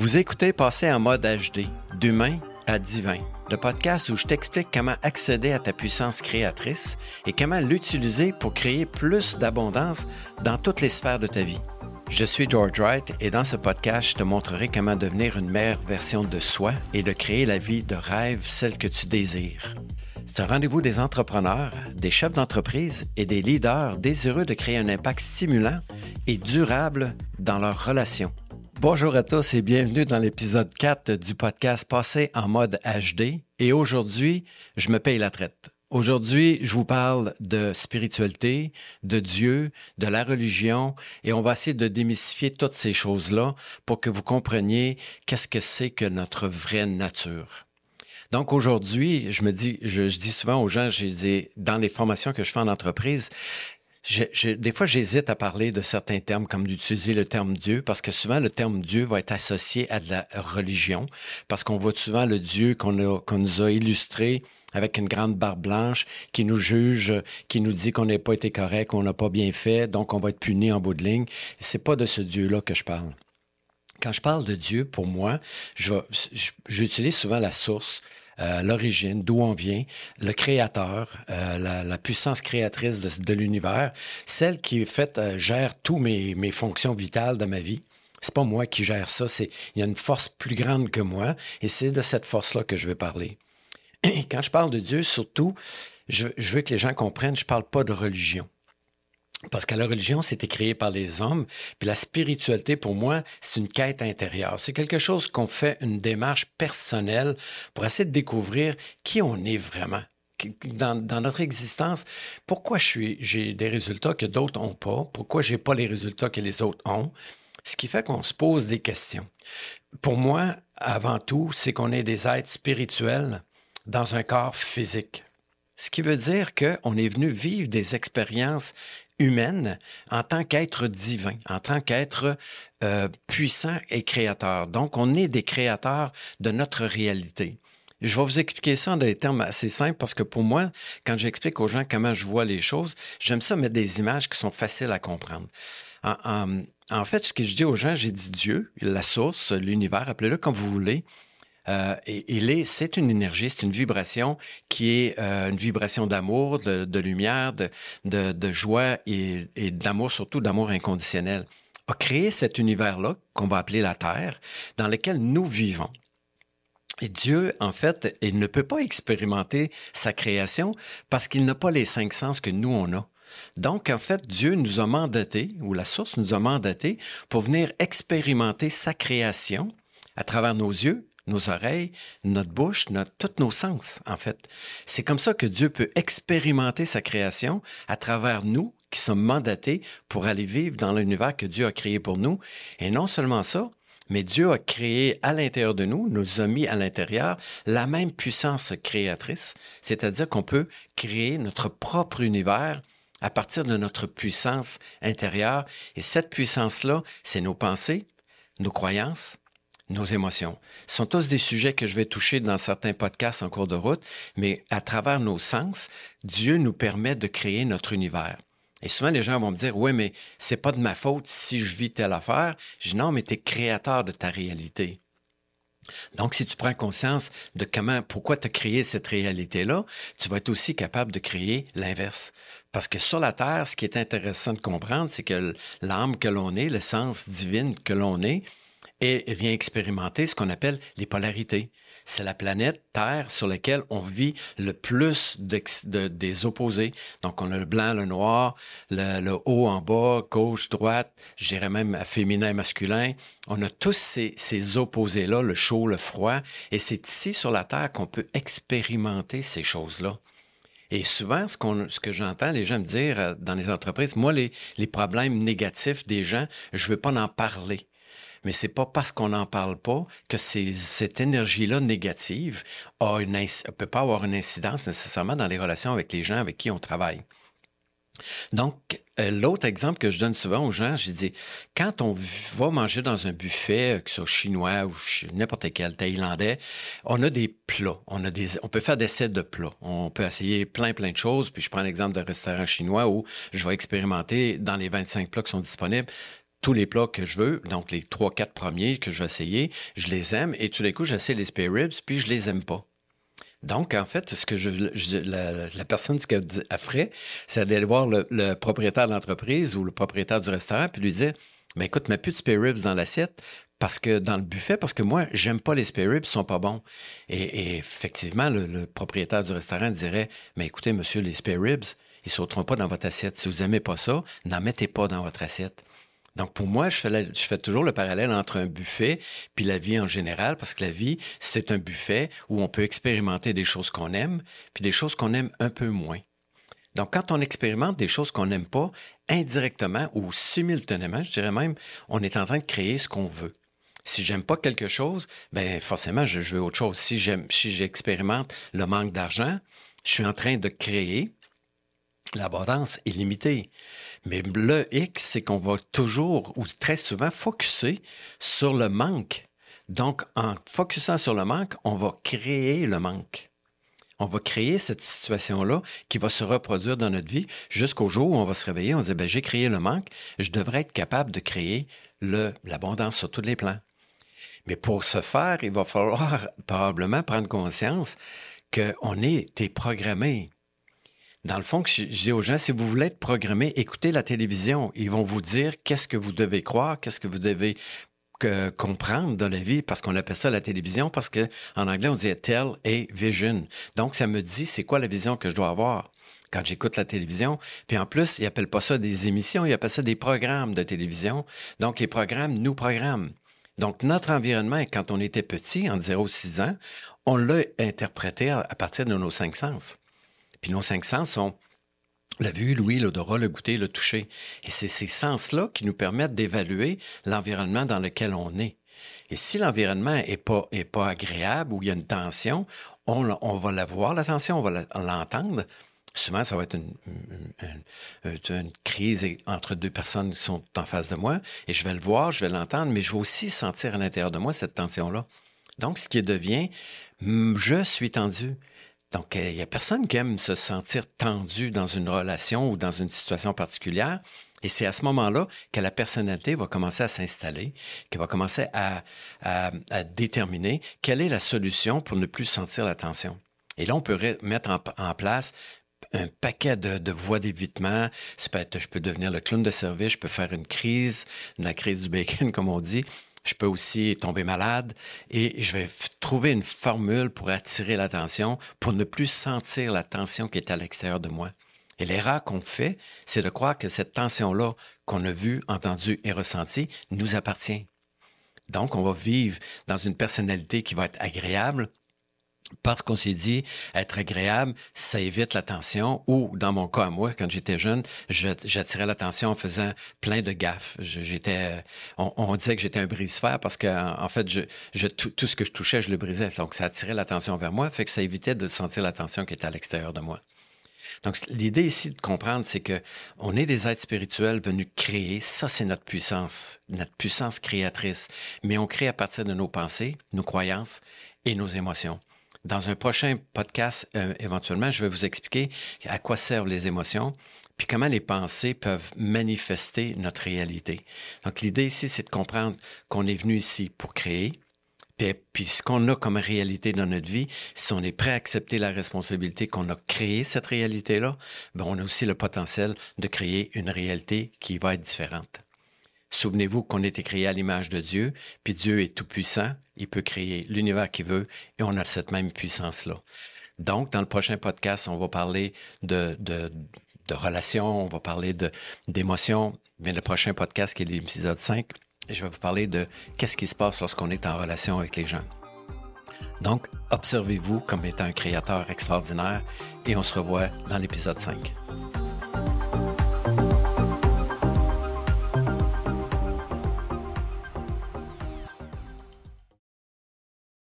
Vous écoutez Passer en mode HD, d'humain à divin, le podcast où je t'explique comment accéder à ta puissance créatrice et comment l'utiliser pour créer plus d'abondance dans toutes les sphères de ta vie. Je suis George Wright et dans ce podcast, je te montrerai comment devenir une meilleure version de soi et de créer la vie de rêve, celle que tu désires. C'est un rendez-vous des entrepreneurs, des chefs d'entreprise et des leaders désireux de créer un impact stimulant et durable dans leurs relations. Bonjour à tous et bienvenue dans l'épisode 4 du podcast Passé en mode HD. Et aujourd'hui, je me paye la traite. Aujourd'hui, je vous parle de spiritualité, de Dieu, de la religion, et on va essayer de démystifier toutes ces choses-là pour que vous compreniez qu'est-ce que c'est que notre vraie nature. Donc aujourd'hui, je me dis, je, dis souvent aux gens, je dis, dans les formations que je fais en entreprise, des fois, j'hésite à parler de certains termes, comme d'utiliser le terme Dieu, parce que souvent, le terme Dieu va être associé à de la religion, parce qu'on voit souvent le Dieu qu'on nous a illustré avec une grande barbe blanche, qui nous juge, qui nous dit qu'on n'a pas été correct, qu'on n'a pas bien fait, donc on va être puni en bout de ligne. C'est pas de ce Dieu-là que je parle. Quand je parle de Dieu, pour moi, j'utilise souvent la source, euh, l'origine, d'où on vient, le créateur, euh, la, puissance créatrice de, l'univers, celle qui fait euh, gère tous mes, mes fonctions vitales de ma vie. C'est pas moi qui gère ça, c'est il y a une force plus grande que moi et c'est de cette force-là que je vais parler. Quand je parle de Dieu, surtout, je, je veux que les gens comprennent, je parle pas de religion. Parce que la religion, c'était créé par les hommes, puis la spiritualité, pour moi, c'est une quête intérieure. C'est quelque chose qu'on fait une démarche personnelle pour essayer de découvrir qui on est vraiment. Dans, notre existence, pourquoi j'ai des résultats que d'autres n'ont pas, pourquoi j'ai pas les résultats que les autres ont, ce qui fait qu'on se pose des questions. Pour moi, avant tout, c'est qu'on est des êtres spirituels dans un corps physique. Ce qui veut dire qu'on est venu vivre des expériences humaine en tant qu'être divin, en tant qu'être euh, puissant et créateur. Donc, on est des créateurs de notre réalité. Je vais vous expliquer ça en des termes assez simples parce que pour moi, quand j'explique aux gens comment je vois les choses, j'aime ça mettre des images qui sont faciles à comprendre. En, en fait, ce que je dis aux gens, j'ai dit Dieu, la source, l'univers, appelez-le comme vous voulez. Euh, c'est une énergie, c'est une vibration qui est euh, une vibration d'amour, de, lumière, de, joie et, d'amour, surtout d'amour inconditionnel. A créé cet univers-là, qu'on va appeler la Terre, dans lequel nous vivons. Et Dieu, en fait, il ne peut pas expérimenter sa création parce qu'il n'a pas les cinq sens que nous, on a. Donc, en fait, Dieu nous a mandatés, ou la source nous a mandatés, pour venir expérimenter sa création à travers nos yeux, nos oreilles, notre bouche, notre, tous nos sens, en fait. C'est comme ça que Dieu peut expérimenter sa création à travers nous qui sommes mandatés pour aller vivre dans l'univers que Dieu a créé pour nous. Et non seulement ça, mais Dieu a créé à l'intérieur de nous, nous a mis à l'intérieur la même puissance créatrice, c'est-à-dire qu'on peut créer notre propre univers à partir de notre puissance intérieure. Et cette puissance-là, c'est nos pensées, nos croyances, nos émotions. Ce sont tous des sujets que je vais toucher dans certains podcasts en cours de route, mais à travers nos sens, Dieu nous permet de créer notre univers. Et souvent, les gens vont me dire, oui, mais c'est pas de ma faute si je vis telle affaire. Je dis, non, mais tu es créateur de ta réalité. Donc, si tu prends conscience de comment, pourquoi tu as créé cette réalité-là, tu vas être aussi capable de créer l'inverse. Parce que sur la Terre, ce qui est intéressant de comprendre, c'est que l'âme que l'on est, l'essence divine que l'on est, et vient expérimenter ce qu'on appelle les polarités. C'est la planète Terre sur laquelle on vit le plus de, des opposés. Donc, on a le blanc, le noir, le, haut en bas, gauche, droite, je dirais même féminin, masculin. On a tous ces, opposés-là, le chaud, le froid. Et c'est ici sur la Terre qu'on peut expérimenter ces choses-là. Et souvent, ce, que j'entends les gens me dire euh, dans les entreprises, moi, les, les problèmes négatifs des gens, je veux pas en parler mais c'est pas parce qu'on n'en parle pas que cette énergie-là négative a une, peut pas avoir une incidence nécessairement dans les relations avec les gens avec qui on travaille. Donc, euh, l'autre exemple que je donne souvent aux gens, je dis, quand on va manger dans un buffet, euh, que ce soit chinois ou n'importe quel thaïlandais, on a des plats, on peut faire des sets de plats, on peut essayer plein plein de choses. Puis je prends l'exemple d'un restaurant chinois où je vais expérimenter dans les 25 plats qui sont disponibles tous les plats que je veux, donc les trois, quatre premiers que je vais essayer, je les aime et tout d'un coup, j'essaie les spare ribs, puis je les aime pas. Donc, en fait, ce que je, la, personne ce qu'elle ferait, c'est d'aller voir le, propriétaire de l'entreprise ou le propriétaire du restaurant, puis lui dire ben écoute, mets plus de spare ribs dans l'assiette parce que dans le buffet, parce que moi, j'aime pas les spare ribs, ils sont pas bons. Et, effectivement, le, propriétaire du restaurant dirait Mais écoutez, monsieur, les spare ribs, ils sauteront pas dans votre assiette. Si vous aimez pas ça, n'en mettez pas dans votre assiette. Donc, pour moi, je fais, je toujours le parallèle entre un buffet puis la vie en général, parce que la vie, c'est un buffet où on peut expérimenter des choses qu'on aime, puis des choses qu'on aime un peu moins. Donc, quand on expérimente des choses qu'on n'aime pas, indirectement ou simultanément, je dirais même, on est en train de créer ce qu'on veut. Si j'aime pas quelque chose, ben forcément, je, veux autre chose. Si j'aime, si j'expérimente le manque d'argent, je suis en train de créer l'abondance illimitée. Mais le X, c'est qu'on va toujours ou très souvent focuser sur le manque. Donc, en focusant sur le manque, on va créer le manque. On va créer cette situation-là qui va se reproduire dans notre vie jusqu'au jour où on va se réveiller, on se dit, ben, j'ai créé le manque, je devrais être capable de créer l'abondance sur tous les plans. Mais pour ce faire, il va falloir probablement prendre conscience qu'on est programmé. Dans le fond, je, dis aux gens, si vous voulez être programmé, écoutez la télévision. Ils vont vous dire qu'est-ce que vous devez croire, qu'est-ce que vous devez comprendre dans la vie, parce qu'on appelle ça la télévision, parce que en anglais, on dit tell a vision. Donc, ça me dit c'est quoi la vision que je dois avoir quand j'écoute la télévision. Puis en plus, ils appellent pas ça des émissions, ils appellent ça des programmes de télévision. Donc, les programmes nous programment. Donc, notre environnement, quand on était petit, en 0-6 ans, on l'a interprété à partir de nos cinq sens. Puis nos cinq sens sont la vue, l'ouïe, l'odorat, le goûter, le toucher. Et c'est ces sens-là qui nous permettent d'évaluer l'environnement dans lequel on est. Et si l'environnement est pas, est pas agréable ou il y a une tension, on, va la voir, la tension, on va l'entendre. Souvent, ça va être une, une, une, crise entre deux personnes qui sont en face de moi, et je vais le voir, je vais l'entendre, mais je vais aussi sentir à l'intérieur de moi cette tension-là. Donc, ce qui devient, je suis tendu. Donc, il n'y a personne qui aime se sentir tendu dans une relation ou dans une situation particulière. Et c'est à ce moment-là que la personnalité va commencer à s'installer, qu'elle va commencer à, à, déterminer quelle est la solution pour ne plus sentir la tension. Et là, on peut mettre en, place un paquet de, de voies d'évitement. Je peux devenir le clown de service, je peux faire une crise, la crise du bacon, comme on dit. Je peux aussi tomber malade et je vais trouver une formule pour attirer l'attention, pour ne plus sentir la tension qui est à l'extérieur de moi. Et l'erreur qu'on fait, c'est de croire que cette tension-là qu'on a vue, entendue et ressentie nous appartient. Donc, on va vivre dans une personnalité qui va être agréable, parce qu'on s'est dit être agréable, ça évite l'attention. Ou dans mon cas moi, quand j'étais jeune, j'attirais l'attention en faisant plein de gaffes. J'étais, on, disait que j'étais un brise-fer parce que en, fait, je, tout, ce que je touchais, je le brisais. Donc ça attirait l'attention vers moi, fait que ça évitait de sentir l'attention qui était à l'extérieur de moi. Donc, l'idée ici de comprendre, c'est que on est des êtres spirituels venus créer. Ça, c'est notre puissance, notre puissance créatrice. Mais on crée à partir de nos pensées, nos croyances et nos émotions. Dans un prochain podcast, euh, éventuellement, je vais vous expliquer à quoi servent les émotions, puis comment les pensées peuvent manifester notre réalité. Donc, l'idée ici, c'est de comprendre qu'on est venu ici pour créer, puis, puis ce qu'on a comme réalité dans notre vie, si on est prêt à accepter la responsabilité qu'on a créé cette réalité-là, ben on a aussi le potentiel de créer une réalité qui va être différente. Souvenez-vous qu'on été créé à l'image de Dieu, puis Dieu est tout-puissant, il peut créer l'univers qu'il veut, et on a cette même puissance-là. Donc, dans le prochain podcast, on va parler de, de, de relations, on va parler d'émotions, mais le prochain podcast, qui est l'épisode 5, je vais vous parler de qu'est-ce qui se passe lorsqu'on est en relation avec les gens. Donc, observez-vous comme étant un créateur extraordinaire et on se revoit dans l'épisode 5.